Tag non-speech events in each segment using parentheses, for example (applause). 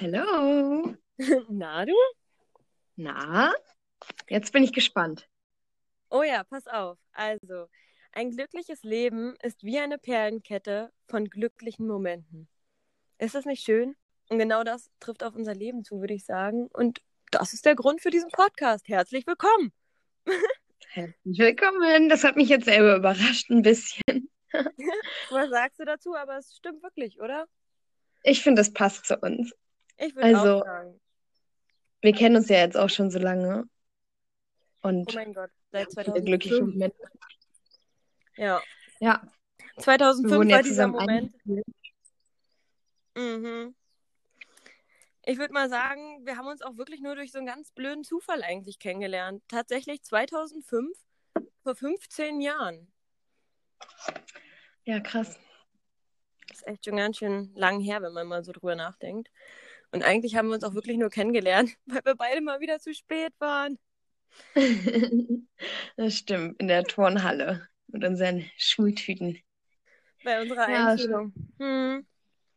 Hallo. (laughs) Na du? Na, jetzt bin ich gespannt. Oh ja, pass auf. Also, ein glückliches Leben ist wie eine Perlenkette von glücklichen Momenten. Ist das nicht schön? Und genau das trifft auf unser Leben zu, würde ich sagen. Und das ist der Grund für diesen Podcast. Herzlich willkommen. (laughs) Herzlich willkommen. Das hat mich jetzt selber überrascht ein bisschen. (laughs) Was sagst du dazu? Aber es stimmt wirklich, oder? Ich finde, das passt zu uns. Ich würde Also- auch sagen. Wir kennen uns ja jetzt auch schon so lange. Und Oh mein Gott, seit viele glückliche 2005. Momente. Ja. Ja, wir 2005 wurden war dieser Moment. Mhm. Ich würde mal sagen, wir haben uns auch wirklich nur durch so einen ganz blöden Zufall eigentlich kennengelernt. Tatsächlich 2005, vor 15 Jahren. Ja, krass. Das ist echt schon ganz schön lang her, wenn man mal so drüber nachdenkt. Und eigentlich haben wir uns auch wirklich nur kennengelernt, (laughs) weil wir beide mal wieder zu spät waren. (laughs) Das stimmt, in der Turnhalle mit unseren Schultüten. Bei unserer Ja, Einschulung. Hm.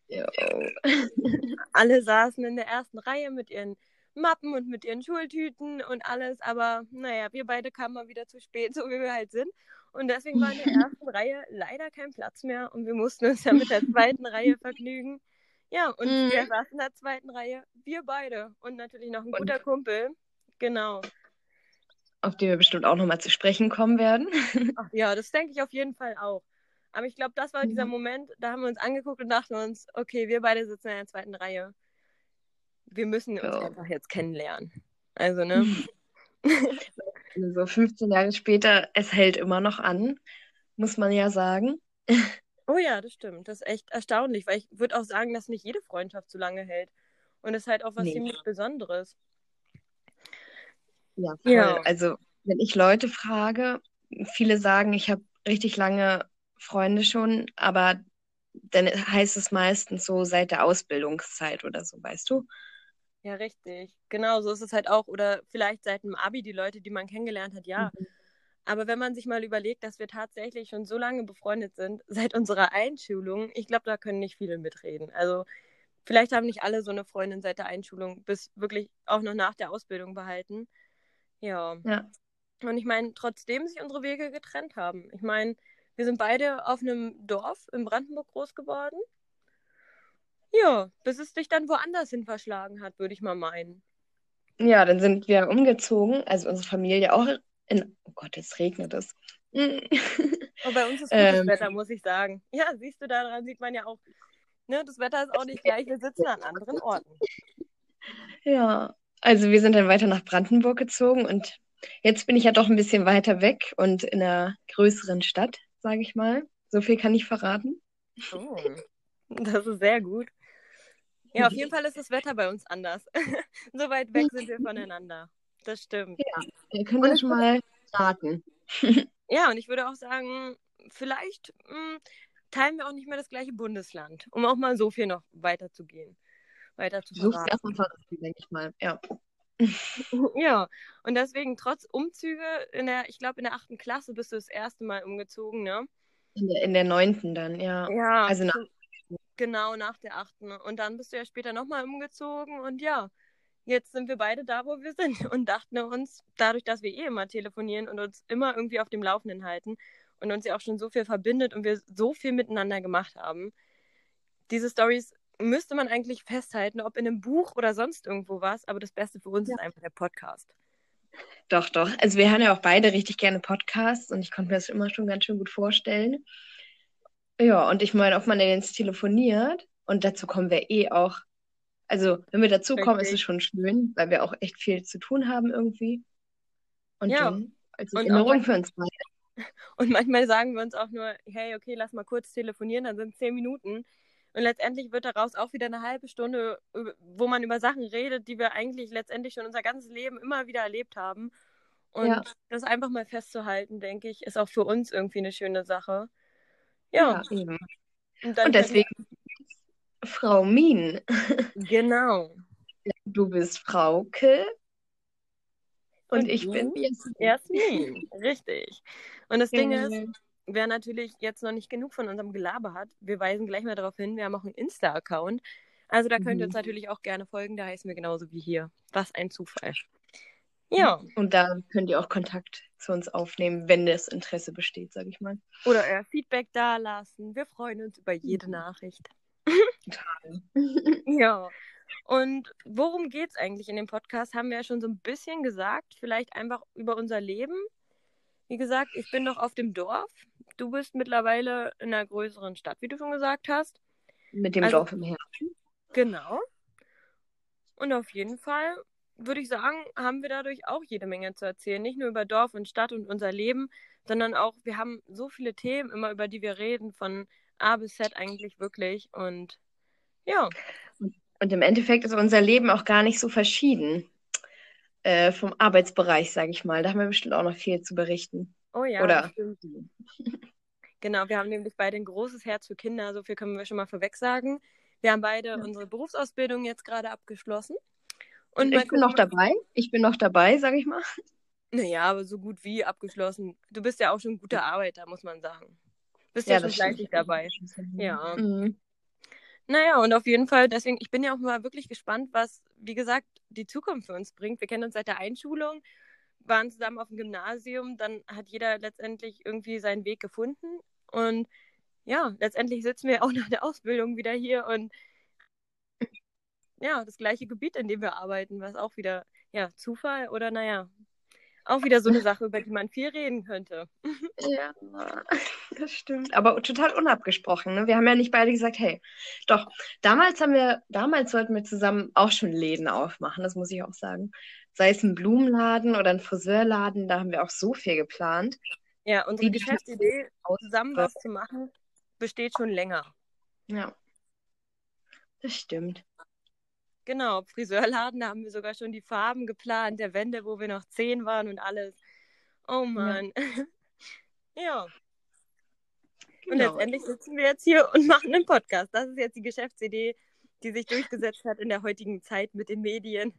(laughs) Alle saßen in der ersten Reihe mit ihren Mappen und mit ihren Schultüten und alles. Aber naja, wir beide kamen mal wieder zu spät, so wie wir halt sind. Und deswegen war in der ersten Reihe leider kein Platz mehr und wir mussten uns ja mit der zweiten Reihe vergnügen. Ja, und Mhm. wer saß in der zweiten Reihe? Wir beide. Und natürlich noch ein Und- guter Kumpel. Genau. Auf die wir bestimmt auch nochmal zu sprechen kommen werden. (laughs) Ach, ja, das denke ich auf jeden Fall auch. Aber ich glaube, das war dieser Mhm. Moment, da haben wir uns angeguckt und dachten uns, okay, wir beide sitzen in der zweiten Reihe. Wir müssen uns Ja. einfach jetzt kennenlernen. Also, ne? (laughs) So 15 Jahre später, es hält immer noch an, muss man ja sagen. (laughs) Oh ja, das stimmt. Das ist echt erstaunlich, weil ich würde auch sagen, dass nicht jede Freundschaft so lange hält. Und es ist halt auch was Nee. ziemlich Besonderes. Ja, voll. Ja. Also, wenn ich Leute frage, viele sagen, ich habe richtig lange Freunde schon, aber dann heißt es meistens so seit der Ausbildungszeit oder so, weißt du? Ja, richtig. Genau, so ist es halt auch. Oder vielleicht seit dem Abi, die Leute, die man kennengelernt hat, ja. Aber wenn man sich mal überlegt, dass wir tatsächlich schon so lange befreundet sind, (laughs) seit unserer Einschulung, ich glaube, da können nicht viele mitreden. Also vielleicht haben nicht alle so eine Freundin seit der Einschulung bis wirklich auch noch nach der Ausbildung behalten. Ja. Ja. Und ich meine, trotzdem sich unsere Wege getrennt haben. Ich meine, wir sind beide auf einem Dorf in Brandenburg groß geworden. Ja, bis es dich dann woanders hin verschlagen hat, würde ich mal meinen. Ja, dann sind wir umgezogen, also unsere Familie auch in, oh Gott, jetzt regnet es. Und (laughs) bei uns ist gutes Ähm. Wetter, muss ich sagen. Ja, siehst du, daran sieht man ja auch, ne, das Wetter ist auch nicht gleich, wir sitzen an anderen Orten. Ja, also wir sind dann weiter nach Brandenburg gezogen und jetzt bin ich ja doch ein bisschen weiter weg und in einer größeren Stadt, sage ich mal. So viel kann ich verraten. Oh, das ist sehr gut. Ja, auf jeden Fall ist das Wetter bei uns anders. (laughs) so weit weg sind wir voneinander. Das stimmt. Ihr könnt ja schon mal raten. (laughs) Ja, und ich würde auch sagen, vielleicht mh, teilen wir auch nicht mehr das gleiche Bundesland, um auch mal so viel noch weiterzugehen. Weiter zu Such's verraten. erstmal verraten, denke ich mal. Ja. (laughs) Ja, und deswegen, trotz Umzüge in der, ich glaube, in der achten Klasse bist du das erste Mal umgezogen, ne? In der, in der neunten dann, ja. Ja, Also nach- genau nach der achten. Und dann bist du ja später nochmal umgezogen und ja, jetzt sind wir beide da, wo wir sind (laughs) und dachten uns, dadurch, dass wir eh immer telefonieren und uns immer irgendwie auf dem Laufenden halten und uns ja auch schon so viel verbindet und wir so viel miteinander gemacht haben, diese Stories müsste man eigentlich festhalten, ob in einem Buch oder sonst irgendwo was, aber das Beste für uns Ja. ist einfach der Podcast. Doch, doch. Also wir hören ja auch beide richtig gerne Podcasts und ich konnte mir das immer schon ganz schön gut vorstellen. Ja, und ich meine, ob man denn jetzt telefoniert und dazu kommen wir eh auch. Also, wenn wir dazu kommen, ist es schon schön, weil wir auch echt viel zu tun haben irgendwie. Und Ja. dann als Und Erinnerung für uns beide. (laughs) Und manchmal sagen wir uns auch nur, hey, okay, lass mal kurz telefonieren, dann sind es zehn Minuten. Und letztendlich wird daraus auch wieder eine halbe Stunde, wo man über Sachen redet, die wir eigentlich letztendlich schon unser ganzes Leben immer wieder erlebt haben. Und Ja. das einfach mal festzuhalten, denke ich, ist auch für uns irgendwie eine schöne Sache. Ja, Ja, eben. und Und deswegen, Frau Mien, Genau. (laughs) du bist Frauke und, Und ich bin Jasmin. Jasmin, richtig. Und das Ding ist, Genau. wer natürlich jetzt noch nicht genug von unserem Gelaber hat, wir weisen gleich mal darauf hin, wir haben auch einen Insta-Account. Also da könnt ihr uns Mhm. natürlich auch gerne folgen, da heißen wir genauso wie hier. Was ein Zufall. Ja, Und da könnt ihr auch Kontakt zu uns aufnehmen, wenn das Interesse besteht, sage ich mal. oder euer Feedback dalassen. Wir freuen uns über jede Nachricht. (laughs) Ja. Und worum geht es eigentlich in dem Podcast? Haben wir ja schon so ein bisschen gesagt. Vielleicht einfach über unser Leben. Wie gesagt, ich bin noch auf dem Dorf. Du bist mittlerweile in einer größeren Stadt, wie du schon gesagt hast. Mit dem Also- Dorf im Herzen. Genau. Und auf jeden Fall würde ich sagen, haben wir dadurch auch jede Menge zu erzählen. Nicht nur über Dorf und Stadt und unser Leben, sondern auch, wir haben so viele Themen immer, über die wir reden, von A bis Z eigentlich wirklich. Und ja, Und im Endeffekt ist unser Leben auch gar nicht so verschieden äh, vom Arbeitsbereich, sage ich mal. Da haben wir bestimmt auch noch viel zu berichten. oh ja, Oder- stimmt. (laughs) Genau, wir haben nämlich beide ein großes Herz für Kinder, so viel können wir schon mal vorweg sagen. Wir haben beide Ja. unsere Berufsausbildung jetzt gerade abgeschlossen. Und ich bin noch dabei. Ich bin noch dabei, sage ich mal. Naja, aber so gut wie abgeschlossen. Du bist ja auch schon ein guter Arbeiter, muss man sagen. Bist ja, schon das stimmt. fleißig dabei. Ja. Mhm. Naja, und auf jeden Fall, deswegen, ich bin ja auch mal wirklich gespannt, was, wie gesagt, die Zukunft für uns bringt. Wir kennen uns seit der Einschulung, waren zusammen auf dem Gymnasium, dann hat jeder letztendlich irgendwie seinen Weg gefunden. Und ja, letztendlich sitzen wir auch (laughs) nach der Ausbildung wieder hier und ja, das gleiche Gebiet, in dem wir arbeiten, was auch wieder, ja, Zufall oder naja, auch wieder so eine Sache, über die man viel reden könnte. (laughs) Ja, das stimmt. Aber total unabgesprochen. Ne? Wir haben ja nicht beide gesagt, hey, doch, damals haben wir, damals sollten wir zusammen auch schon Läden aufmachen, das muss ich auch sagen. Sei es ein Blumenladen oder ein Friseurladen, da haben wir auch so viel geplant. Ja, unsere Wie die Geschäftsidee, zusammen was zu machen, besteht schon länger. Ja, das stimmt. Genau, Friseurladen, da haben wir sogar schon die Farben geplant, der Wände, wo wir noch zehn waren und alles. Oh Mann. (laughs) Ja. Und Genau. letztendlich sitzen wir jetzt hier und machen einen Podcast. Das ist jetzt die Geschäftsidee, die sich durchgesetzt hat in der heutigen Zeit mit den Medien.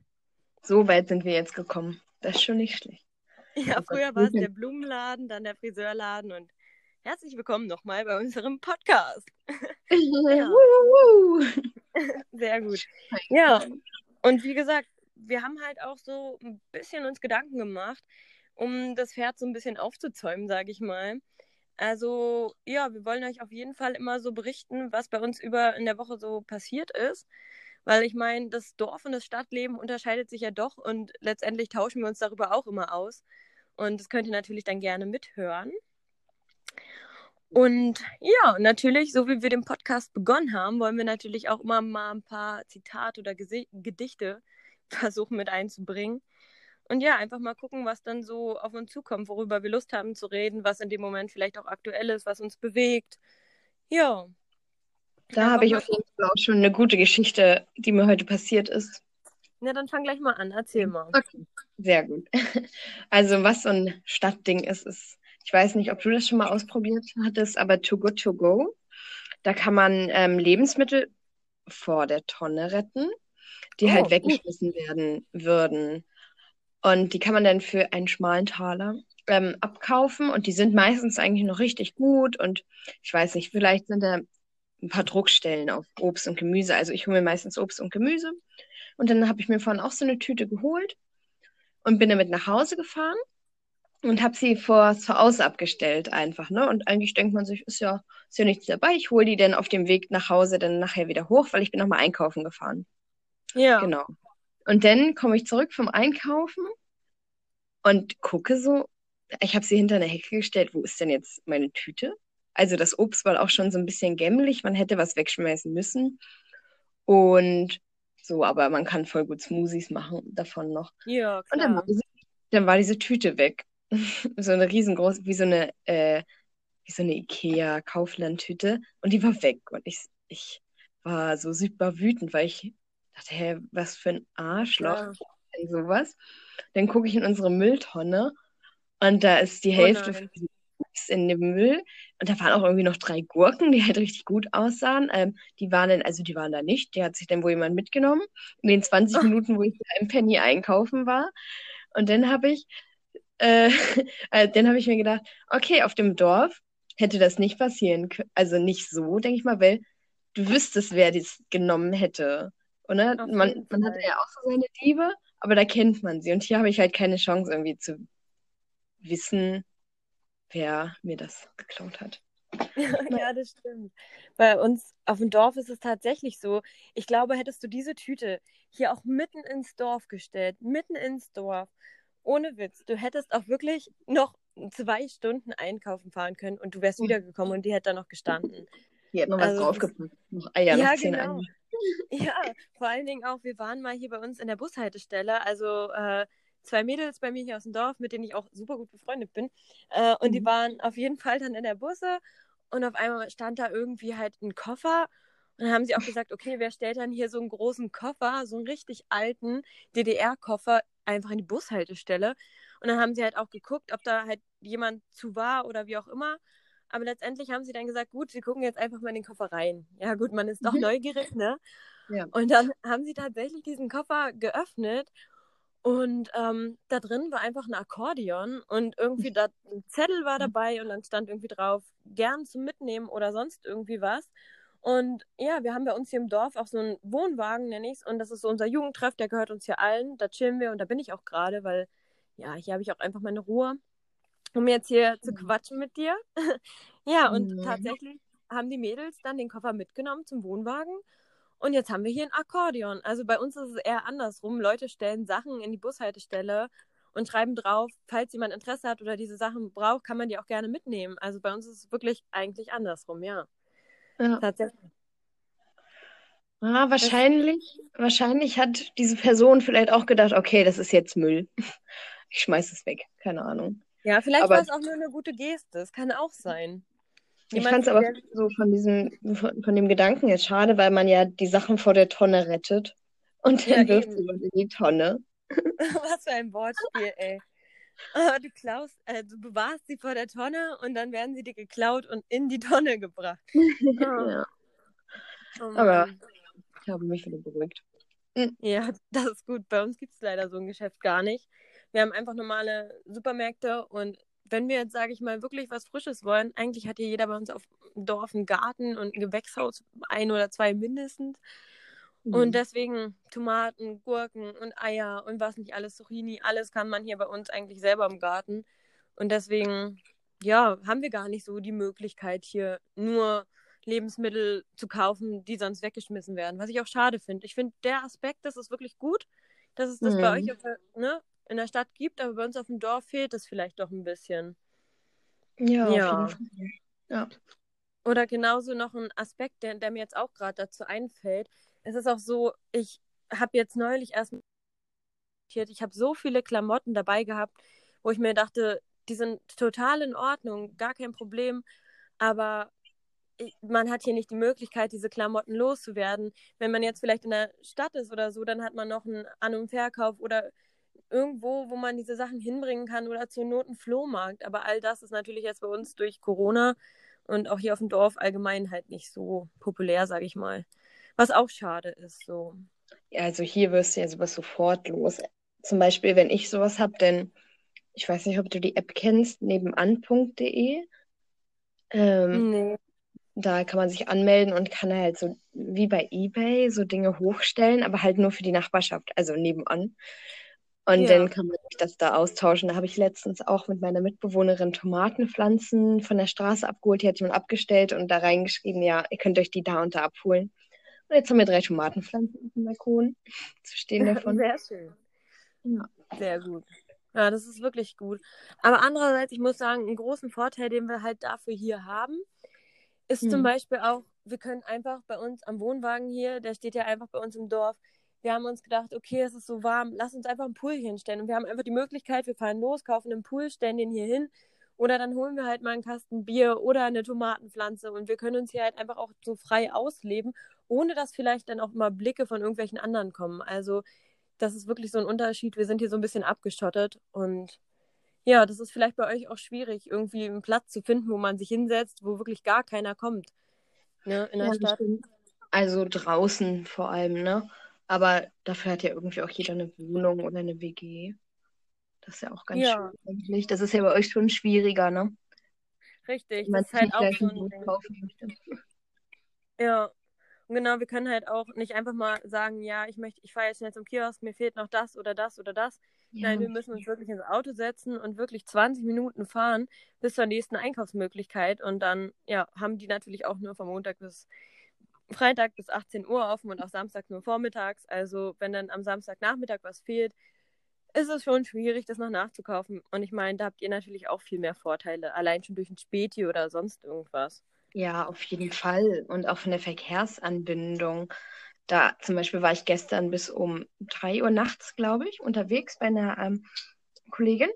So weit sind wir jetzt gekommen. Das ist schon nicht schlecht. (laughs) Ja, Also, früher war es der Blumenladen, dann der Friseurladen und herzlich willkommen nochmal bei unserem Podcast. (laughs) Wuhu. (laughs) Sehr gut. Ja, und wie gesagt, wir haben halt auch so ein bisschen uns Gedanken gemacht, um das Pferd so ein bisschen aufzuzäumen, sage ich mal. Also, ja, wir wollen euch auf jeden Fall immer so berichten, was bei uns über in der Woche so passiert ist. Weil ich meine, das Dorf und das Stadtleben unterscheidet sich ja doch und letztendlich tauschen wir uns darüber auch immer aus. Und das könnt ihr natürlich dann gerne mithören. Und ja, natürlich, so wie wir den Podcast begonnen haben, wollen wir natürlich auch immer mal ein paar Zitate oder Gesi Gedichte (laughs) versuchen mit einzubringen. Und ja, einfach mal gucken, was dann so auf uns zukommt, worüber wir Lust haben zu reden, was in dem Moment vielleicht auch aktuell ist, was uns bewegt. Ja. Da habe ich auf jeden Fall auch schon eine gute Geschichte, die mir heute passiert ist. Na, dann fang gleich mal an, erzähl mal. Okay, sehr gut. (laughs) Also was so ein Stadtding ist, ist, ich weiß nicht, ob du das schon mal ausprobiert hattest, aber Too Good To Go. Da kann man ähm, Lebensmittel vor der Tonne retten, die Oh, halt gut. weggeschmissen werden würden. Und die kann man dann für einen schmalen Taler ähm, abkaufen und die sind meistens eigentlich noch richtig gut und ich weiß nicht, vielleicht sind da ein paar Druckstellen auf Obst und Gemüse. Also ich hole mir meistens Obst und Gemüse und dann habe ich mir vorhin auch so eine Tüte geholt und bin damit nach Hause gefahren und habe sie vor zu Hause abgestellt einfach, ne? Und eigentlich denkt man sich, ist ja, ist ja nichts dabei. Ich hole die dann auf dem Weg nach Hause dann nachher wieder hoch, weil ich bin nochmal einkaufen gefahren. Ja. Genau. Und dann komme ich zurück vom Einkaufen und gucke so, ich habe sie hinter eine Hecke gestellt, wo ist denn jetzt meine Tüte? Also das Obst war auch schon so ein bisschen gämmelig, man hätte was wegschmeißen müssen. Und so, aber man kann voll gut Smoothies machen davon noch. Ja, Und dann klar. war diese, dann war diese Tüte weg. (laughs) So eine riesengroße, wie so eine, äh, wie so eine Ikea-Kaufland-Tüte. Und die war weg. Und ich, ich war so super wütend, weil ich dachte, hä, was für ein Arschloch Ja. denn sowas? Dann gucke ich in unsere Mülltonne und da ist die Oh Hälfte Obst in dem Müll. Und da waren auch irgendwie noch drei Gurken, die halt richtig gut aussahen. Ähm, die waren dann, also die waren da nicht. Die hat sich dann wohl jemand mitgenommen. In den 20 Oh. Minuten, wo ich da im Penny einkaufen war. Und dann habe ich, äh, (laughs) äh, dann habe ich mir gedacht, okay, auf dem Dorf hätte das nicht passieren können. Also nicht so, denke ich mal, weil du wüsstest, wer dies genommen hätte. Oder? Auf Man, man hat ja auch so seine Liebe, aber da kennt man sie. Und hier habe ich halt keine Chance, irgendwie zu wissen, wer mir das geklaut hat. (laughs) Ja, das stimmt. Bei uns auf dem Dorf ist es tatsächlich so. Ich glaube, hättest du diese Tüte hier auch mitten ins Dorf gestellt, mitten ins Dorf, ohne Witz, du hättest auch wirklich noch zwei Stunden einkaufen fahren können und du wärst Mhm. wiedergekommen und die hätte da noch gestanden. Hier hat noch was Also, draufgepackt. Noch Eier, Ja, noch zehn genau. Eier. (laughs) Ja, vor allen Dingen auch, wir waren mal hier bei uns in der Bushaltestelle, also äh, zwei Mädels bei mir hier aus dem Dorf, mit denen ich auch super gut befreundet bin. Äh, und die Mhm. waren auf jeden Fall dann in der Busse und auf einmal stand da irgendwie halt ein Koffer. Und dann haben sie auch gesagt, okay, wer stellt dann hier so einen großen Koffer, so einen richtig alten DDR-Koffer, einfach in die Bushaltestelle? Und dann haben sie halt auch geguckt, ob da halt jemand zu war oder wie auch immer. Aber letztendlich haben sie dann gesagt, gut, sie gucken jetzt einfach mal in den Koffer rein. Ja, gut, man ist doch Mhm. neugierig, ne? Ja. Und dann haben sie tatsächlich diesen Koffer geöffnet und ähm, da drin war einfach ein Akkordeon und irgendwie da ein Zettel war dabei und dann stand irgendwie drauf, gern zum Mitnehmen oder sonst irgendwie was. Und ja, wir haben bei uns hier im Dorf auch so einen Wohnwagen, nenne ich es, und das ist so unser Jugendtreff, der gehört uns hier allen. Da chillen wir und da bin ich auch gerade, weil ja, hier habe ich auch einfach meine Ruhe, um jetzt hier zu Mhm. quatschen mit dir. (laughs) ja, und Mhm. tatsächlich haben die Mädels dann den Koffer mitgenommen zum Wohnwagen. Und jetzt haben wir hier ein Akkordeon. Also bei uns ist es eher andersrum. Leute stellen Sachen in die Bushaltestelle und schreiben drauf, falls jemand Interesse hat oder diese Sachen braucht, kann man die auch gerne mitnehmen. Also bei uns ist es wirklich eigentlich andersrum, ja. Ja. Tatsächlich. Ah, wahrscheinlich, wahrscheinlich hat diese Person vielleicht auch gedacht, okay, das ist jetzt Müll. (laughs) Ich schmeiß es weg. Keine Ahnung. Ja, vielleicht Aber- war es auch nur eine gute Geste. Es kann auch sein. Ich fand es aber so von diesem, von, von dem Gedanken jetzt schade, weil man ja die Sachen vor der Tonne rettet und dann Ja, wirft sie in die Tonne. (laughs) Was für ein Wortspiel, ey. Ah, (laughs) du klaust, äh, du bewahrst sie vor der Tonne und dann werden sie dir geklaut und in die Tonne gebracht. (laughs) Ja, Oh Aber- Mann. ich habe mich wieder beruhigt. Ja, (laughs) das ist gut. Bei uns gibt es leider so ein Geschäft gar nicht. Wir haben einfach normale Supermärkte und wenn wir jetzt, sage ich mal, wirklich was Frisches wollen, eigentlich hat hier jeder bei uns auf dem Dorf einen Garten und ein Gewächshaus, ein oder zwei mindestens. Und Mhm. deswegen Tomaten, Gurken und Eier und was nicht alles, Zucchini, alles kann man hier bei uns eigentlich selber im Garten. Und deswegen, ja, haben wir gar nicht so die Möglichkeit, hier nur Lebensmittel zu kaufen, die sonst weggeschmissen werden. Was ich auch schade finde. Ich finde, der Aspekt, das ist wirklich gut, dass es das bei Mhm. euch auf, der- ne, in der Stadt gibt, aber bei uns auf dem Dorf fehlt es vielleicht doch ein bisschen. Ja, Ja. Ja. Oder genauso noch ein Aspekt, der, der mir jetzt auch gerade dazu einfällt. Es ist auch so, ich habe jetzt neulich erst ich habe so viele Klamotten dabei gehabt, wo ich mir dachte, die sind total in Ordnung, gar kein Problem, aber man hat hier nicht die Möglichkeit, diese Klamotten loszuwerden. Wenn man jetzt vielleicht in der Stadt ist oder so, dann hat man noch einen An- und Verkauf oder irgendwo, wo man diese Sachen hinbringen kann oder zur Not einen Flohmarkt. Aber all das ist natürlich jetzt bei uns durch Corona und auch hier auf dem Dorf allgemein halt nicht so populär, sage ich mal. Was auch schade ist, so. Ja, also hier wirst du ja sowas sofort los. Zum Beispiel, wenn ich sowas habe, denn ich weiß nicht, ob du die App kennst, nebenan.de. Ähm, Nee. Da kann man sich anmelden und kann halt so wie bei eBay so Dinge hochstellen, aber halt nur für die Nachbarschaft, also nebenan. Und Ja. dann kann man sich das da austauschen. Da habe ich letztens auch mit meiner Mitbewohnerin Tomatenpflanzen von der Straße abgeholt. Die hat jemand abgestellt und da reingeschrieben, ja, ihr könnt euch die da und da abholen. Und jetzt haben wir drei Tomatenpflanzen auf dem Balkon zu stehen davon. Sehr schön. Ja. Sehr gut. Ja, das ist wirklich gut. Aber andererseits, ich muss sagen, einen großen Vorteil, den wir halt dafür hier haben, ist zum Hm. Beispiel auch, wir können einfach bei uns am Wohnwagen hier, der steht ja einfach bei uns im Dorf, wir haben uns gedacht, okay, es ist so warm, lass uns einfach einen Pool hier hinstellen. Und wir haben einfach die Möglichkeit, wir fahren los, kaufen einen Pool, stellen den hier hin. Oder dann holen wir halt mal einen Kasten Bier oder eine Tomatenpflanze und wir können uns hier halt einfach auch so frei ausleben, ohne dass vielleicht dann auch mal Blicke von irgendwelchen anderen kommen. Also das ist wirklich so ein Unterschied. Wir sind hier so ein bisschen abgeschottet und ja, das ist vielleicht bei euch auch schwierig, irgendwie einen Platz zu finden, wo man sich hinsetzt, wo wirklich gar keiner kommt. Ne, in der Ja, Stadt. Also draußen vor allem, ne? Aber dafür hat ja irgendwie auch jeder eine Wohnung oder eine WG. Das ist ja auch ganz Ja. schön eigentlich. Das ist ja bei euch schon schwieriger, ne? Richtig, man das ist halt auch möchte. Ja. Und genau, wir können halt auch nicht einfach mal sagen, ja, ich möchte, ich fahre jetzt schnell zum Kiosk, mir fehlt noch das oder das oder das. Ja. Nein, wir müssen uns wirklich ins Auto setzen und wirklich 20 Minuten fahren bis zur nächsten Einkaufsmöglichkeit. Und dann, ja, haben die natürlich auch nur von Montag bis Freitag bis 18 Uhr offen und auch Samstag nur vormittags. Also wenn dann am Samstagnachmittag was fehlt, ist es schon schwierig, das noch nachzukaufen. Und ich meine, da habt ihr natürlich auch viel mehr Vorteile, allein schon durch ein Späti oder sonst irgendwas. Ja, auf jeden Fall. Und auch von der Verkehrsanbindung. Da zum Beispiel war ich gestern bis um 3 Uhr nachts, glaube ich, unterwegs bei einer ähm, Kollegin.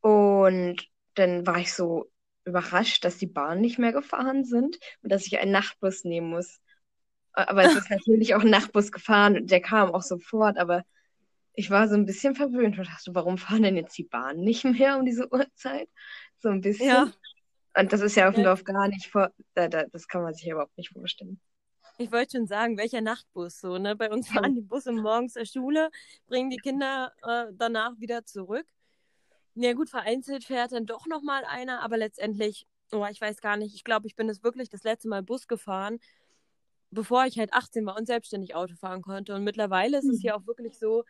Und dann war ich so überrascht, dass die Bahnen nicht mehr gefahren sind und dass ich einen Nachtbus nehmen muss. Aber es ist (laughs) natürlich auch ein Nachtbus gefahren. Der kam auch sofort, aber ich war so ein bisschen verwöhnt und dachte, warum fahren denn jetzt die Bahnen nicht mehr um diese Uhrzeit? So ein bisschen. Ja. Und das ist ja auf dem Ja. Dorf gar nicht vor. Da, da, das kann man sich überhaupt nicht vorstellen. Ich wollte schon sagen, welcher Nachtbus so, ne? Bei uns fahren die Busse morgens zur Schule, bringen die Kinder äh, danach wieder zurück. Ja gut, vereinzelt fährt dann doch noch mal einer, aber letztendlich, oh, ich weiß gar nicht, ich glaube, ich bin es wirklich das letzte Mal Bus gefahren, bevor ich halt 18 war und selbstständig Auto fahren konnte. Und mittlerweile ist es Mhm. hier auch wirklich so,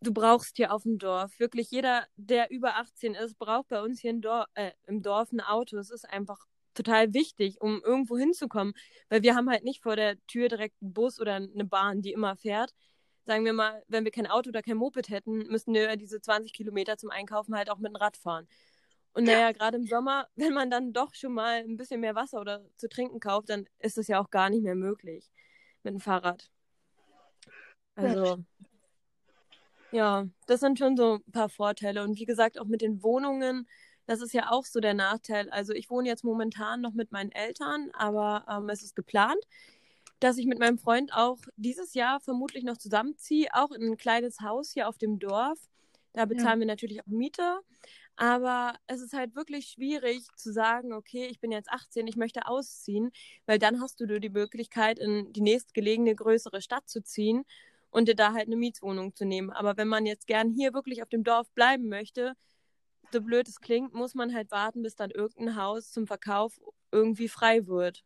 du brauchst hier auf dem Dorf, wirklich jeder, der über 18 ist, braucht bei uns hier im Dorf, äh, im Dorf ein Auto. Es ist einfach total wichtig, um irgendwo hinzukommen, weil wir haben halt nicht vor der Tür direkt einen Bus oder eine Bahn, die immer fährt. Sagen wir mal, wenn wir kein Auto oder kein Moped hätten, müssten wir diese 20 Kilometer zum Einkaufen halt auch mit dem Rad fahren. Und naja, gerade im Sommer, (laughs) wenn man dann doch schon mal ein bisschen mehr Wasser oder zu trinken kauft, dann ist das ja auch gar nicht mehr möglich mit dem Fahrrad. Also, ja, das sind schon so ein paar Vorteile. Und wie gesagt, auch mit den Wohnungen, das ist ja auch so der Nachteil. Also ich wohne jetzt momentan noch mit meinen Eltern, aber ähm, es ist geplant, dass ich mit meinem Freund auch dieses Jahr vermutlich noch zusammenziehe, auch in ein kleines Haus hier auf dem Dorf. Da bezahlen wir natürlich auch Miete. Aber es ist halt wirklich schwierig zu sagen, okay, ich bin jetzt 18, ich möchte ausziehen, weil dann hast du die Möglichkeit, in die nächstgelegene größere Stadt zu ziehen und dir da halt eine Mietswohnung zu nehmen. Aber wenn man jetzt gern hier wirklich auf dem Dorf bleiben möchte, so blöd es klingt, muss man halt warten, bis dann irgendein Haus zum Verkauf irgendwie frei wird.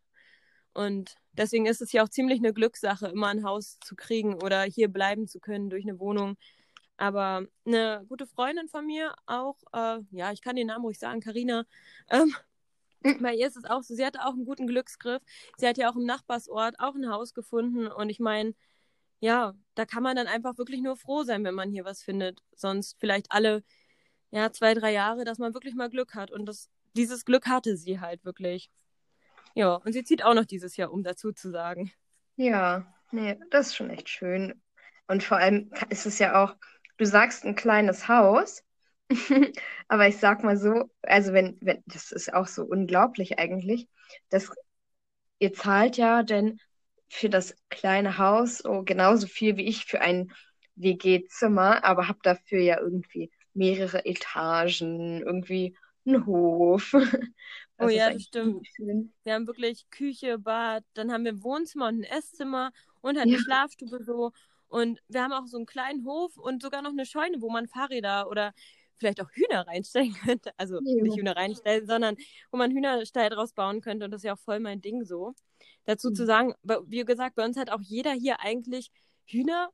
Und deswegen ist es ja auch ziemlich eine Glückssache, immer ein Haus zu kriegen oder hier bleiben zu können durch eine Wohnung. Aber eine gute Freundin von mir auch, äh, ja, ich kann den Namen ruhig sagen, Karina, ähm, bei ihr ist es auch so, sie hatte auch einen guten Glücksgriff. Sie hat ja auch im Nachbarsort auch ein Haus gefunden und ich meine, ja, da kann man dann einfach wirklich nur froh sein, wenn man hier was findet. Sonst vielleicht alle, ja, zwei, drei Jahre, dass man wirklich mal Glück hat. Und das, dieses Glück hatte sie halt wirklich. Ja, und sie zieht auch noch dieses Jahr um, dazu zu sagen. Ja, nee, das ist schon echt schön. Und vor allem ist es ja auch, du sagst ein kleines Haus, (laughs) aber ich sag mal so, also wenn, wenn, das ist auch so unglaublich eigentlich, dass ihr zahlt ja denn für das kleine Haus so genauso viel wie ich für ein WG-Zimmer, aber habt dafür ja irgendwie mehrere Etagen, irgendwie einen Hof. (laughs) Oh Das ist ja, das stimmt. schön. Wir haben wirklich Küche, Bad, dann haben wir ein Wohnzimmer und ein Esszimmer und halt eine Ja. Schlafstube so. Und wir haben auch so einen kleinen Hof und sogar noch eine Scheune, wo man Fahrräder oder vielleicht auch Hühner reinstellen (laughs) könnte. Also Ja. nicht Hühner reinstellen, sondern wo man Hühnerstall draus bauen könnte. Und das ist ja auch voll mein Ding so. Dazu zu Mhm. sagen, bei- wie gesagt, bei uns hat auch jeder hier eigentlich Hühner.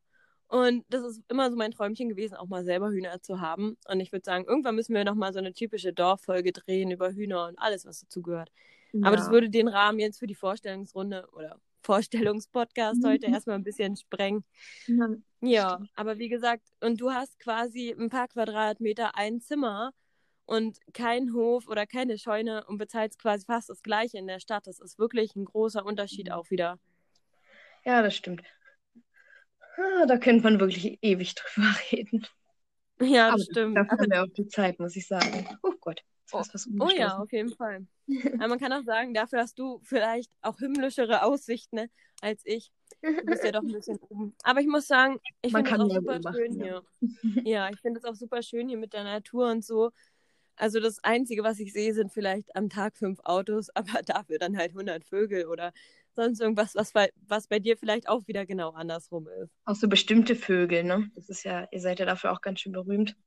Und das ist immer so mein Träumchen gewesen, auch mal selber Hühner zu haben. Und ich würde sagen, irgendwann müssen wir nochmal so eine typische Dorffolge drehen über Hühner und alles, was dazu gehört. Aber das Ja. würde den Rahmen jetzt für die Vorstellungsrunde oder Vorstellungspodcast heute Mhm. erstmal ein bisschen sprengen. Ja, Ja, aber wie gesagt, und du hast quasi ein paar Quadratmeter ein Zimmer und kein Hof oder keine Scheune und bezahlst quasi fast das Gleiche in der Stadt. Das ist wirklich ein großer Unterschied auch wieder. Ja, das stimmt. Ah, Da könnte man wirklich ewig drüber (laughs) reden. Ja, Aber das stimmt. dafür Aber, haben wir auch die Zeit, muss ich sagen. Oh Gott, oh, oh ja, auf jeden Fall. (laughs) Aber man kann auch sagen, dafür hast du vielleicht auch himmlischere Aussichten ne, als ich. Du bist ja doch ein bisschen (laughs) oben. Aber ich muss sagen, ich finde es auch super beobachten, schön ja. hier. (laughs) Ja, ich finde es auch super schön hier mit der Natur und so. Also das Einzige, was ich sehe, sind vielleicht am Tag fünf Autos, aber dafür dann halt 100 Vögel oder sonst irgendwas, was bei, was bei dir vielleicht auch wieder genau andersrum ist. Auch so bestimmte Vögel, ne? Das ist ja, ihr seid ja dafür auch ganz schön berühmt.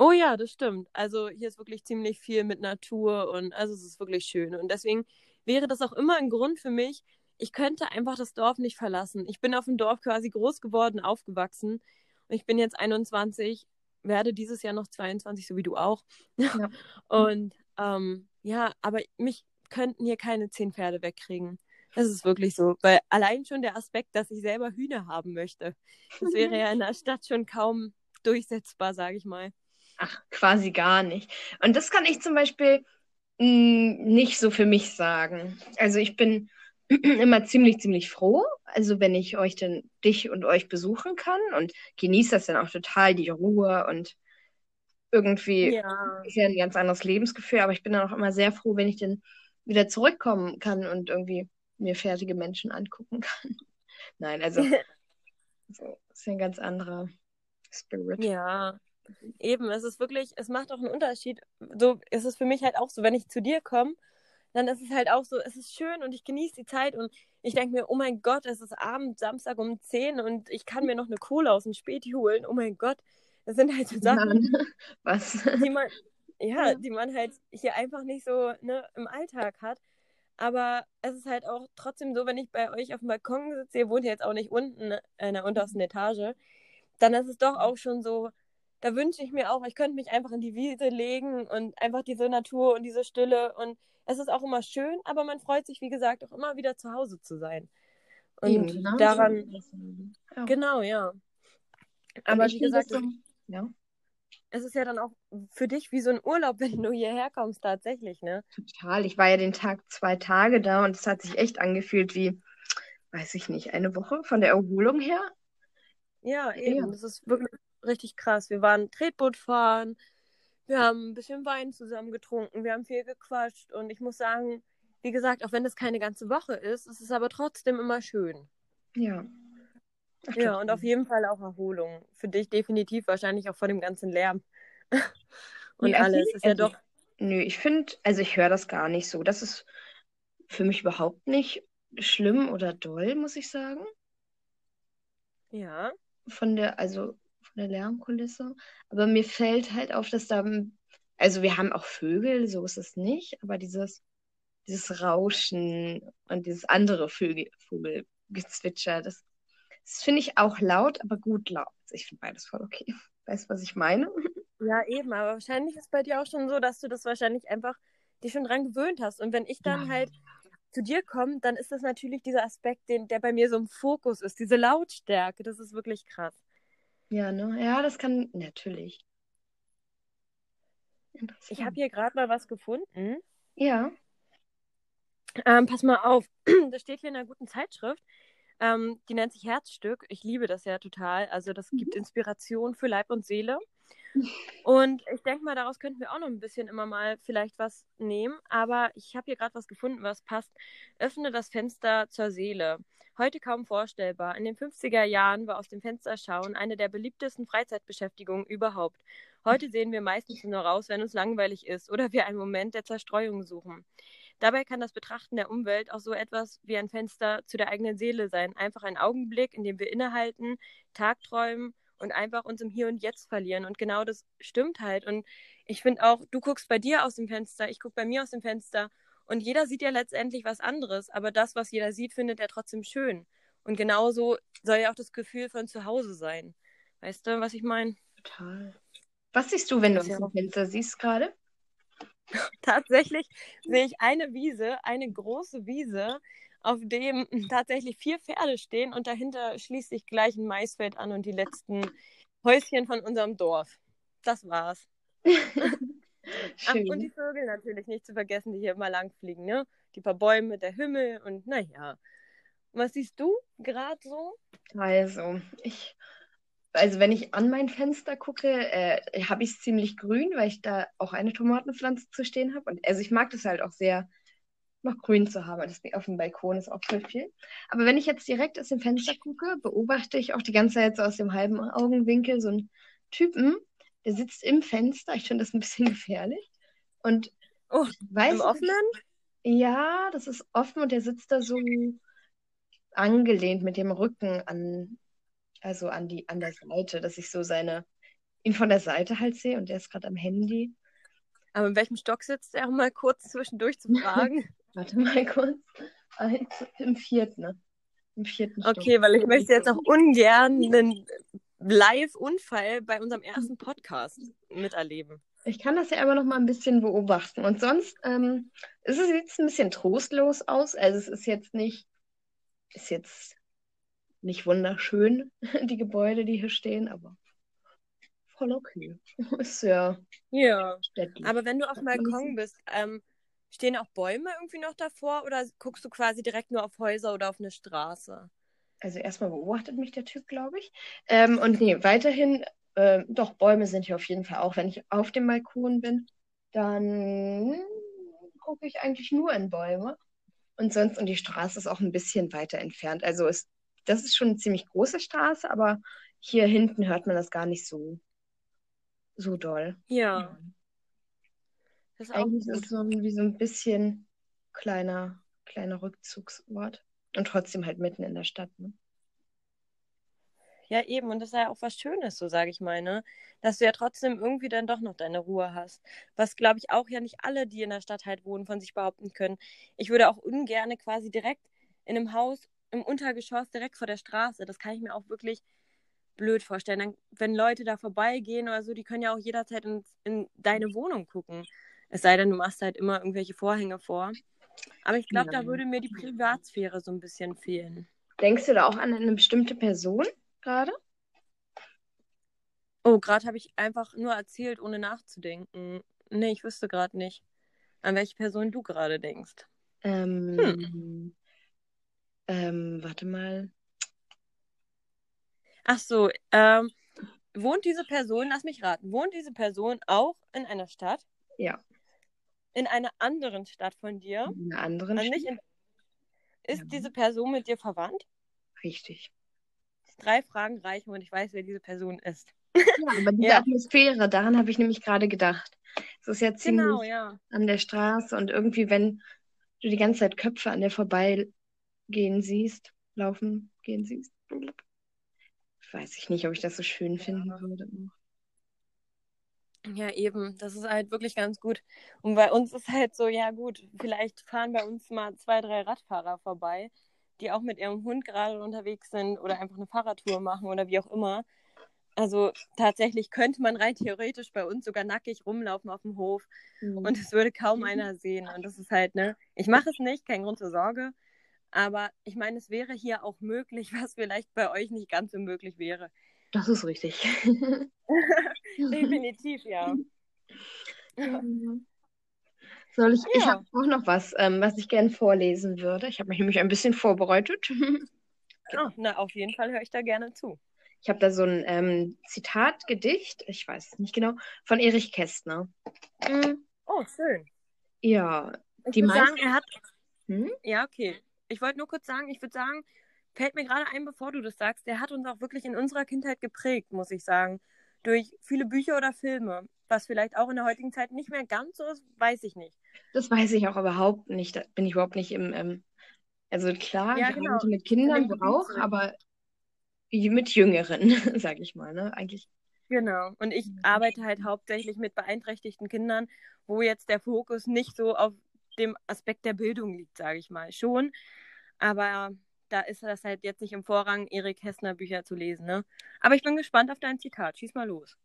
Oh ja, das stimmt. Also hier ist wirklich ziemlich viel mit Natur und also es ist wirklich schön. Und deswegen wäre das auch immer ein Grund für mich, ich könnte einfach das Dorf nicht verlassen. Ich bin auf dem Dorf quasi groß geworden, aufgewachsen. Und ich bin jetzt 21, werde dieses Jahr noch 22, so wie du auch. Ja. (laughs) Und ähm, ja, aber mich könnten hier keine zehn Pferde wegkriegen. Das ist wirklich so. Weil allein schon der Aspekt, dass ich selber Hühner haben möchte, das wäre ja in der Stadt schon kaum durchsetzbar, sage ich mal. Ach, quasi gar nicht. Und das kann ich zum Beispiel mh, mm, nicht so für mich sagen. Also ich bin (clears throat) immer ziemlich, ziemlich froh, also wenn ich euch denn, dich und euch besuchen kann und genieße das dann auch total, die Ruhe und irgendwie ja. ist ja ein ganz anderes Lebensgefühl, aber ich bin dann auch immer sehr froh, wenn ich dann wieder zurückkommen kann und irgendwie mir fertige Menschen angucken (laughs) kann. Nein, also (laughs) so, ist ja ein ganz anderer Spirit. Ja, eben, es ist wirklich, es macht auch einen Unterschied. So ist es für mich halt auch so, wenn ich zu dir komme dann ist es halt auch so, es ist schön und ich genieße die Zeit und ich denke mir, oh mein Gott, es ist Abend, Samstag um 10 und ich kann mir noch eine Kohle aus dem Späti holen. Oh mein Gott, das sind halt so Sachen, (laughs) Was? die man, ja, die man halt hier einfach nicht so ne, im Alltag hat. Aber es ist halt auch trotzdem so, wenn ich bei euch auf dem Balkon sitze, ihr wohnt ja jetzt auch nicht unten in der untersten Etage, dann ist es doch auch schon so, da wünsche ich mir auch, ich könnte mich einfach in die Wiese legen und einfach diese Natur und diese Stille und es ist auch immer schön, aber man freut sich, wie gesagt, auch immer wieder zu Hause zu sein. Und Eben, genau daran, ja. genau, ja. Aber wie gesagt, so, ja. es ist ja dann auch für dich wie so ein Urlaub, (laughs) wenn du hierher kommst, tatsächlich, ne? Total. Ich war ja den Tag zwei Tage da und es hat sich echt angefühlt wie, weiß ich nicht, eine Woche von der Erholung her. Ja, eben. Ja. Das ist wirklich richtig krass. Wir waren Tretboot fahren, wir haben ein bisschen Wein zusammen getrunken, wir haben viel gequatscht und ich muss sagen, wie gesagt, auch wenn das keine ganze Woche ist, ist es aber trotzdem immer schön. Ja. Ach, ja, und auf jeden Fall auch Erholung. Für dich definitiv wahrscheinlich auch vor dem ganzen Lärm. (laughs) und nee, alles. Ist ja also, doch. Nö, ich finde, also ich höre das gar nicht so. Das ist für mich überhaupt nicht schlimm oder doll, muss ich sagen. Ja. Von der, also von der Lärmkulisse. Aber mir fällt halt auf, dass da, also wir haben auch Vögel, so ist es nicht, aber dieses, dieses Rauschen und dieses andere Vögel, Vogelgezwitscher, das, das finde ich auch laut, aber gut laut. Ich finde beides voll okay. (laughs) Weißt du, was ich meine? Ja, eben, aber wahrscheinlich ist bei dir auch schon so, dass du das wahrscheinlich einfach dich schon dran gewöhnt hast. Und wenn ich dann ja. halt zu dir komme, dann ist das natürlich dieser Aspekt, den, der bei mir so im Fokus ist, diese Lautstärke. Das ist wirklich krass. Ja, ne? Ja, das kann natürlich. Ich habe hier gerade mal was gefunden. Ja. Ähm, pass mal auf, (clears throat) das steht hier in einer guten Zeitschrift. Ähm, die nennt sich Herzstück. Ich liebe das ja total. Also das mhm. gibt Inspiration für Leib und Seele. (laughs) Und ich denke mal, daraus könnten wir auch noch ein bisschen immer mal vielleicht was nehmen. Aber ich habe hier gerade was gefunden, was passt. Öffne das Fenster zur Seele. Heute kaum vorstellbar. In den 50er Jahren war aus dem Fenster schauen eine der beliebtesten Freizeitbeschäftigungen überhaupt. Heute sehen wir meistens nur raus, wenn uns langweilig ist oder wir einen Moment der Zerstreuung suchen. Dabei kann das Betrachten der Umwelt auch so etwas wie ein Fenster zu der eigenen Seele sein. Einfach ein Augenblick, in dem wir innehalten, tagträumen und einfach uns im Hier und Jetzt verlieren. Und genau das stimmt halt. Und ich finde auch, du guckst bei dir aus dem Fenster, ich gucke bei mir aus dem Fenster und jeder sieht ja letztendlich was anderes, aber das, was jeder sieht, findet er trotzdem schön. Und genauso soll ja auch das Gefühl von zu Hause sein. Weißt du, was ich meine? Total. Was siehst du, wenn du aus dem Fenster siehst gerade? (laughs) Tatsächlich sehe ich eine Wiese, eine große Wiese, auf dem tatsächlich vier Pferde stehen und dahinter schließt sich gleich ein Maisfeld an und die letzten Häuschen von unserem Dorf. Das war's. (laughs) Ach, und die Vögel natürlich nicht zu vergessen, die hier immer lang fliegen, ne? Die paar Bäume, der Himmel und naja. Was siehst du gerade so? Also, ich, also wenn ich an mein Fenster gucke, äh, habe ich es ziemlich grün, weil ich da auch eine Tomatenpflanze zu stehen habe. Und also ich mag das halt auch sehr, noch grün zu haben. Das auf dem Balkon ist auch voll viel. Aber wenn ich jetzt direkt aus dem Fenster gucke, beobachte ich auch die ganze Zeit so aus dem halben Augenwinkel so einen Typen, der sitzt im Fenster. Ich finde das ein bisschen (laughs) gefährlich. Und oh, weiß im Offenen? Ja, das ist offen und der sitzt da so angelehnt mit dem Rücken an, also an die, an der Seite, dass ich so seine, ihn von der Seite halt sehe und der ist gerade am Handy. Aber in welchem Stock sitzt er, um mal kurz zwischendurch zu fragen? (laughs) Warte mal kurz. im vierten. Ne? Im vierten Okay, Stock. weil ich möchte jetzt auch ungern einen Live-Unfall bei unserem ersten Podcast miterleben. Ich kann das ja immer noch mal ein bisschen beobachten. Und sonst ähm, ist es jetzt ein bisschen trostlos aus. Also es ist jetzt nicht, ist jetzt nicht wunderschön, (laughs) die Gebäude, die hier stehen, aber voll okay. (laughs) Ist ja. Ja. Städtlich. Aber wenn du auf dem Balkon bist, ähm, stehen auch Bäume irgendwie noch davor oder guckst du quasi direkt nur auf Häuser oder auf eine Straße? Also erstmal beobachtet mich der Typ, glaube ich. Ähm, und nee, weiterhin äh, doch, Bäume sind hier auf jeden Fall auch. Wenn ich auf dem Balkon bin, dann gucke ich eigentlich nur in Bäume. Und sonst, und die Straße ist auch ein bisschen weiter entfernt. Also ist, das ist schon eine ziemlich große Straße, aber hier hinten hört man das gar nicht so, so doll. Ja. Das ist eigentlich ist es so wie so ein bisschen kleiner, kleiner Rückzugsort. Und trotzdem halt mitten in der Stadt. Ne? Ja, eben. Und das ist ja auch was Schönes, so sage ich mal, ne? Dass du ja trotzdem irgendwie dann doch noch deine Ruhe hast. Was, glaube ich, auch ja nicht alle, die in der Stadt halt wohnen, von sich behaupten können. Ich würde auch ungern quasi direkt in einem Haus im Untergeschoss direkt vor der Straße. Das kann ich mir auch wirklich blöd vorstellen. Dann, wenn Leute da vorbeigehen oder so, die können ja auch jederzeit in, in deine Wohnung gucken. Es sei denn, du machst halt immer irgendwelche Vorhänge vor. Aber ich glaube, da würde mir die Privatsphäre so ein bisschen fehlen. Denkst du da auch an eine bestimmte Person? Gerade? Oh, gerade habe ich einfach nur erzählt, ohne nachzudenken. Nee, ich wüsste gerade nicht, an welche Person du gerade denkst. Ähm, hm. ähm, warte mal. Ach so, ähm, wohnt diese Person, lass mich raten, wohnt diese Person auch in einer Stadt? Ja. In einer anderen Stadt von dir? In einer anderen also Stadt. In... Ist ja. diese Person mit dir verwandt? Richtig drei Fragen reichen und ich weiß, wer diese Person ist. Ja, aber diese ja. Atmosphäre, daran habe ich nämlich gerade gedacht. Es ist ja ziemlich genau, ja. an der Straße und irgendwie, wenn du die ganze Zeit Köpfe an der vorbeigehen siehst, laufen gehen siehst, weiß ich nicht, ob ich das so schön finden würde. Ja, eben. Das ist halt wirklich ganz gut. Und bei uns ist halt so, ja gut, vielleicht fahren bei uns mal zwei, drei Radfahrer vorbei die auch mit ihrem Hund gerade unterwegs sind oder einfach eine Fahrradtour machen oder wie auch immer. Also tatsächlich könnte man rein theoretisch bei uns sogar nackig rumlaufen auf dem Hof mhm. und es würde kaum einer sehen. Und das ist halt, ne, ich mache es nicht, kein Grund zur Sorge. Aber ich meine, es wäre hier auch möglich, (laughs) was vielleicht bei euch nicht ganz so möglich wäre. Das ist richtig. (laughs) (laughs) Definitiv, ja. Mhm. Soll ich? Ja. Ich habe auch noch was, ähm, was ich gerne vorlesen würde. Ich habe mich nämlich ein bisschen vorbereitet. (laughs) oh, na, auf jeden Fall höre ich da gerne zu. Ich habe da so ein ähm, Zitatgedicht, ich weiß nicht genau, von Erich Kästner. Mhm. Oh, schön. Ja, ich die meisten... sagen, er hat. Hm? Ja, okay. Ich wollte nur kurz sagen, ich würde sagen, fällt mir gerade ein, bevor du das sagst, der hat uns auch wirklich in unserer Kindheit geprägt, muss ich sagen. Durch viele Bücher oder Filme. Was vielleicht auch in der heutigen Zeit nicht mehr ganz so ist, weiß ich nicht. Das weiß ich auch überhaupt nicht. Da bin ich überhaupt nicht im. Ähm, also klar, ja, genau. mit Kindern auch, aber mit Jüngeren, (laughs) sag ich mal, ne? Eigentlich. Genau. Und ich arbeite halt hauptsächlich mit beeinträchtigten Kindern, wo jetzt der Fokus nicht so auf dem Aspekt der Bildung liegt, sage ich mal. Schon. Aber da ist das halt jetzt nicht im Vorrang, Erik Hessner Bücher zu lesen. Ne? Aber ich bin gespannt auf dein Zitat. Schieß mal los.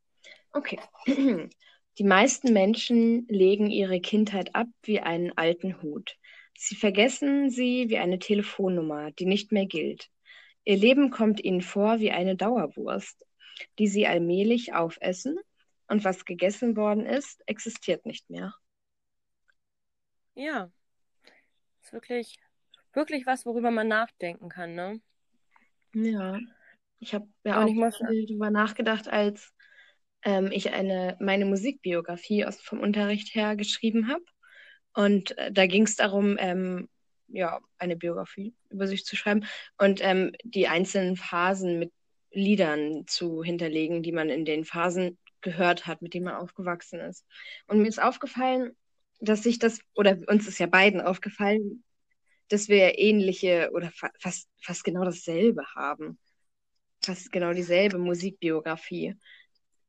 Okay. (clears throat) Die meisten Menschen legen ihre Kindheit ab wie einen alten Hut. Sie vergessen sie wie eine Telefonnummer, die nicht mehr gilt. Ihr Leben kommt ihnen vor wie eine Dauerwurst, die sie allmählich aufessen und was gegessen worden ist, existiert nicht mehr. Ja, ist wirklich, wirklich was, worüber man nachdenken kann, ne? Ja, ich habe ja auch darüber nachgedacht, als ähm, ich eine, meine Musikbiografie aus, vom Unterricht her geschrieben habe. Und äh, da ging es darum, ähm, ja, eine Biografie über sich zu schreiben und ähm, die einzelnen Phasen mit Liedern zu hinterlegen, die man in den Phasen gehört hat, mit denen man aufgewachsen ist. Und mir ist aufgefallen, dass sich das, oder uns ist ja beiden aufgefallen, dass wir ähnliche oder fa fast, fast genau dasselbe haben. Fast genau dieselbe Musikbiografie.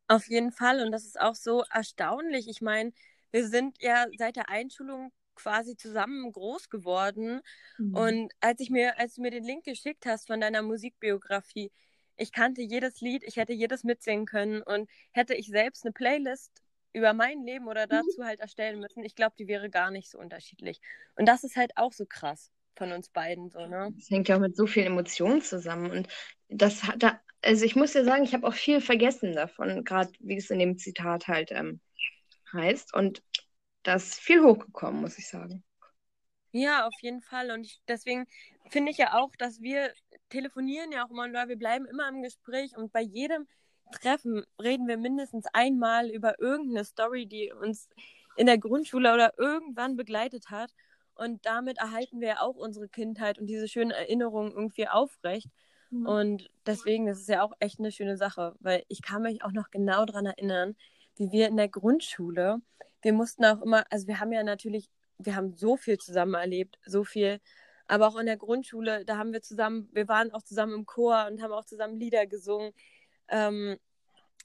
Auf jeden Fall. Und das ist auch so erstaunlich. Ich meine, wir sind ja seit der Einschulung quasi zusammen groß geworden. Mhm. Und als ich mir, als du mir den Link geschickt hast von deiner Musikbiografie, ich kannte jedes Lied, ich hätte jedes mitsingen können und hätte ich selbst eine Playlist über mein Leben oder dazu halt erstellen müssen, ich glaube, die wäre gar nicht so unterschiedlich. Und das ist halt auch so krass von uns beiden so, ne? Das hängt ja auch mit so vielen Emotionen zusammen. Und das hat da, also ich muss ja sagen, ich habe auch viel vergessen davon, gerade wie es in dem Zitat halt ähm, heißt. Und das ist viel hochgekommen, muss ich sagen. Ja, auf jeden Fall. Und ich, deswegen finde ich ja auch, dass wir telefonieren ja auch immer, weil wir bleiben immer im Gespräch und bei jedem Treffen reden wir mindestens einmal über irgendeine Story, die uns in der Grundschule oder irgendwann begleitet hat. Und damit erhalten wir ja auch unsere Kindheit und diese schönen Erinnerungen irgendwie aufrecht. Mhm. Und deswegen ist es ja auch echt eine schöne Sache, weil ich kann mich auch noch genau daran erinnern, wie wir in der Grundschule, wir mussten auch immer, also wir haben ja natürlich, wir haben so viel zusammen erlebt, so viel, aber auch in der Grundschule, da haben wir zusammen, wir waren auch zusammen im Chor und haben auch zusammen Lieder gesungen, ähm,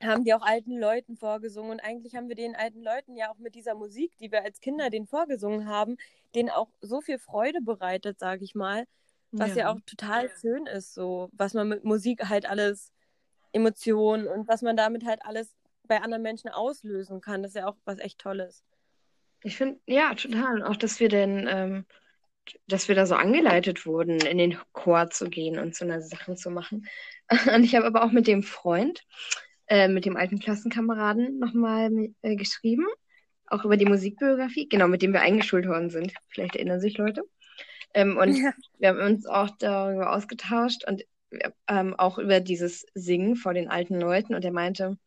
haben die auch alten Leuten vorgesungen und eigentlich haben wir den alten Leuten ja auch mit dieser Musik, die wir als Kinder denen vorgesungen haben, denen auch so viel Freude bereitet, sage ich mal, was ja. ja auch total schön ist, so was man mit Musik halt alles Emotionen und was man damit halt alles bei anderen Menschen auslösen kann. Das ist ja auch was echt Tolles. Ich finde, ja, total. Auch, dass wir denn, ähm, dass wir da so angeleitet wurden, in den Chor zu gehen und so eine Sachen zu machen. (laughs) Und ich habe aber auch mit dem Freund, äh, mit dem alten Klassenkameraden nochmal äh, geschrieben, auch über die Musikbiografie, genau, mit dem wir eingeschult worden sind. Vielleicht erinnern sich Leute. Ähm, und ja. wir haben uns auch darüber ausgetauscht und ähm, auch über dieses Singen vor den alten Leuten. Und er meinte,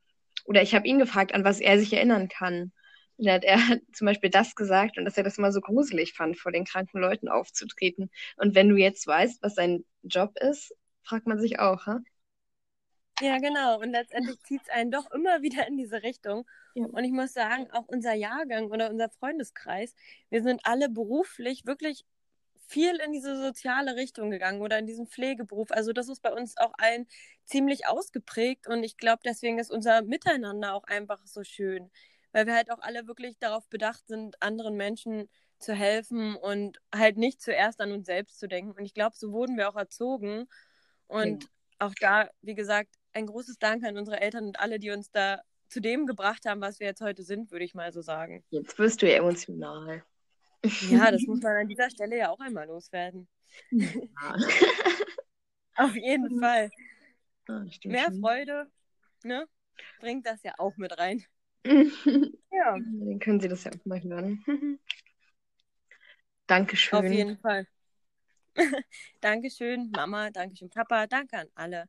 oder ich habe ihn gefragt, an was er sich erinnern kann. Dann hat er (laughs) zum Beispiel das gesagt und dass er das immer so gruselig fand, vor den kranken Leuten aufzutreten. Und wenn du jetzt weißt, was sein Job ist, fragt man sich auch, ha? Ja, genau. Und letztendlich zieht es einen doch immer wieder in diese Richtung. Ja. Und ich muss sagen, auch unser Jahrgang oder unser Freundeskreis, wir sind alle beruflich wirklich viel in diese soziale Richtung gegangen oder in diesen Pflegeberuf. Also das ist bei uns auch allen ziemlich ausgeprägt und ich glaube, deswegen ist unser Miteinander auch einfach so schön, weil wir halt auch alle wirklich darauf bedacht sind, anderen Menschen zu helfen und halt nicht zuerst an uns selbst zu denken. Und ich glaube, so wurden wir auch erzogen. Und ja. auch da, wie gesagt, ein großes Dank an unsere Eltern und alle, die uns da zu dem gebracht haben, was wir jetzt heute sind, würde ich mal so sagen. Jetzt wirst du ja emotional. Ja, das (laughs) muss man an dieser Stelle ja auch einmal loswerden. Ja. (laughs) Auf jeden Fall. Ah, Mehr schon. Freude, ne? Bringt das ja auch mit rein. (laughs) ja. Dann können Sie das ja auch mal hören. (laughs) Dankeschön. Auf jeden Fall. (laughs) Dankeschön, Mama, Dankeschön, Papa, danke an alle.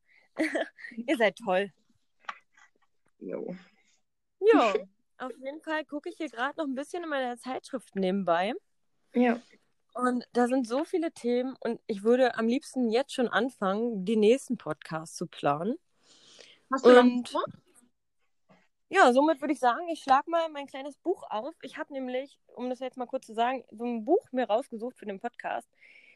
Ihr seid toll. Jo. Jo, auf jeden Fall gucke ich hier gerade noch ein bisschen in meiner Zeitschrift nebenbei. Ja. Und da sind so viele Themen und ich würde am liebsten jetzt schon anfangen, die nächsten Podcasts zu planen. Hast du und noch ja, somit würde ich sagen, ich schlage mal mein kleines Buch auf. Ich habe nämlich, um das jetzt mal kurz zu sagen, so ein Buch mir rausgesucht für den Podcast.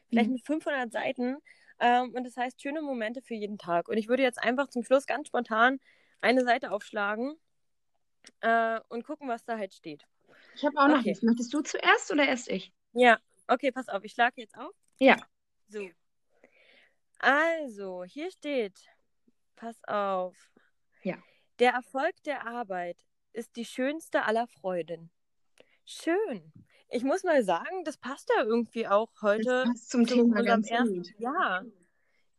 Vielleicht mhm. mit 500 Seiten. Ähm, und das heißt Schöne Momente für jeden Tag. Und ich würde jetzt einfach zum Schluss ganz spontan eine Seite aufschlagen äh, und gucken, was da halt steht. Ich habe auch noch okay. Möchtest du zuerst oder erst ich? Ja, okay, pass auf, ich schlage jetzt auf. Ja. So. Also, hier steht, pass auf. Ja. Der Erfolg der Arbeit ist die schönste aller Freuden. Schön. Ich muss mal sagen, das passt ja irgendwie auch heute das passt zum, zum Thema ganz ersten. Gut. Ja,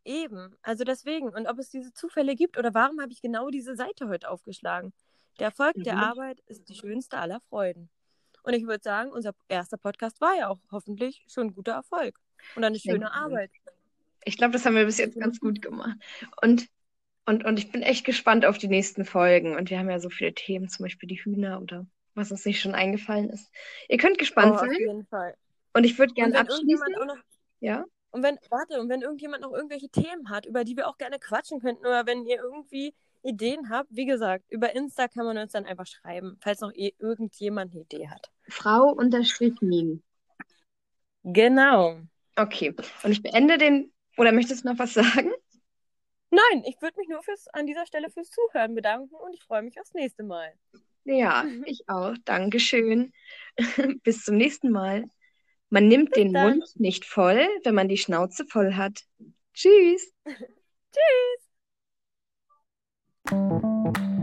eben. Also deswegen. Und ob es diese Zufälle gibt oder warum habe ich genau diese Seite heute aufgeschlagen? Der Erfolg mhm. der Arbeit ist die schönste aller Freuden. Und ich würde sagen, unser erster Podcast war ja auch hoffentlich schon ein guter Erfolg und eine schöne Arbeit. Ich glaube, das haben wir bis jetzt ganz gut gemacht. Und, und, und ich bin echt gespannt auf die nächsten Folgen. Und wir haben ja so viele Themen, zum Beispiel die Hühner oder was uns nicht schon eingefallen ist. Ihr könnt gespannt oh, sein. Auf jeden Fall. Und ich würde gerne abschließen. Noch, ja? Und wenn, warte, und wenn irgendjemand noch irgendwelche Themen hat, über die wir auch gerne quatschen könnten, oder wenn ihr irgendwie Ideen habt, wie gesagt, über Insta kann man uns dann einfach schreiben, falls noch eh irgendjemand eine Idee hat. Frau unterstrich Mien. Genau. Okay. Und ich beende den. Oder möchtest du noch was sagen? Nein, ich würde mich nur fürs, an dieser Stelle fürs Zuhören bedanken und ich freue mich aufs nächste Mal. Ja, (laughs) ich auch. Dankeschön. (laughs) Bis zum nächsten Mal. Man nimmt Bis den dann. Mund nicht voll, wenn man die Schnauze voll hat. Tschüss. (laughs) Tschüss.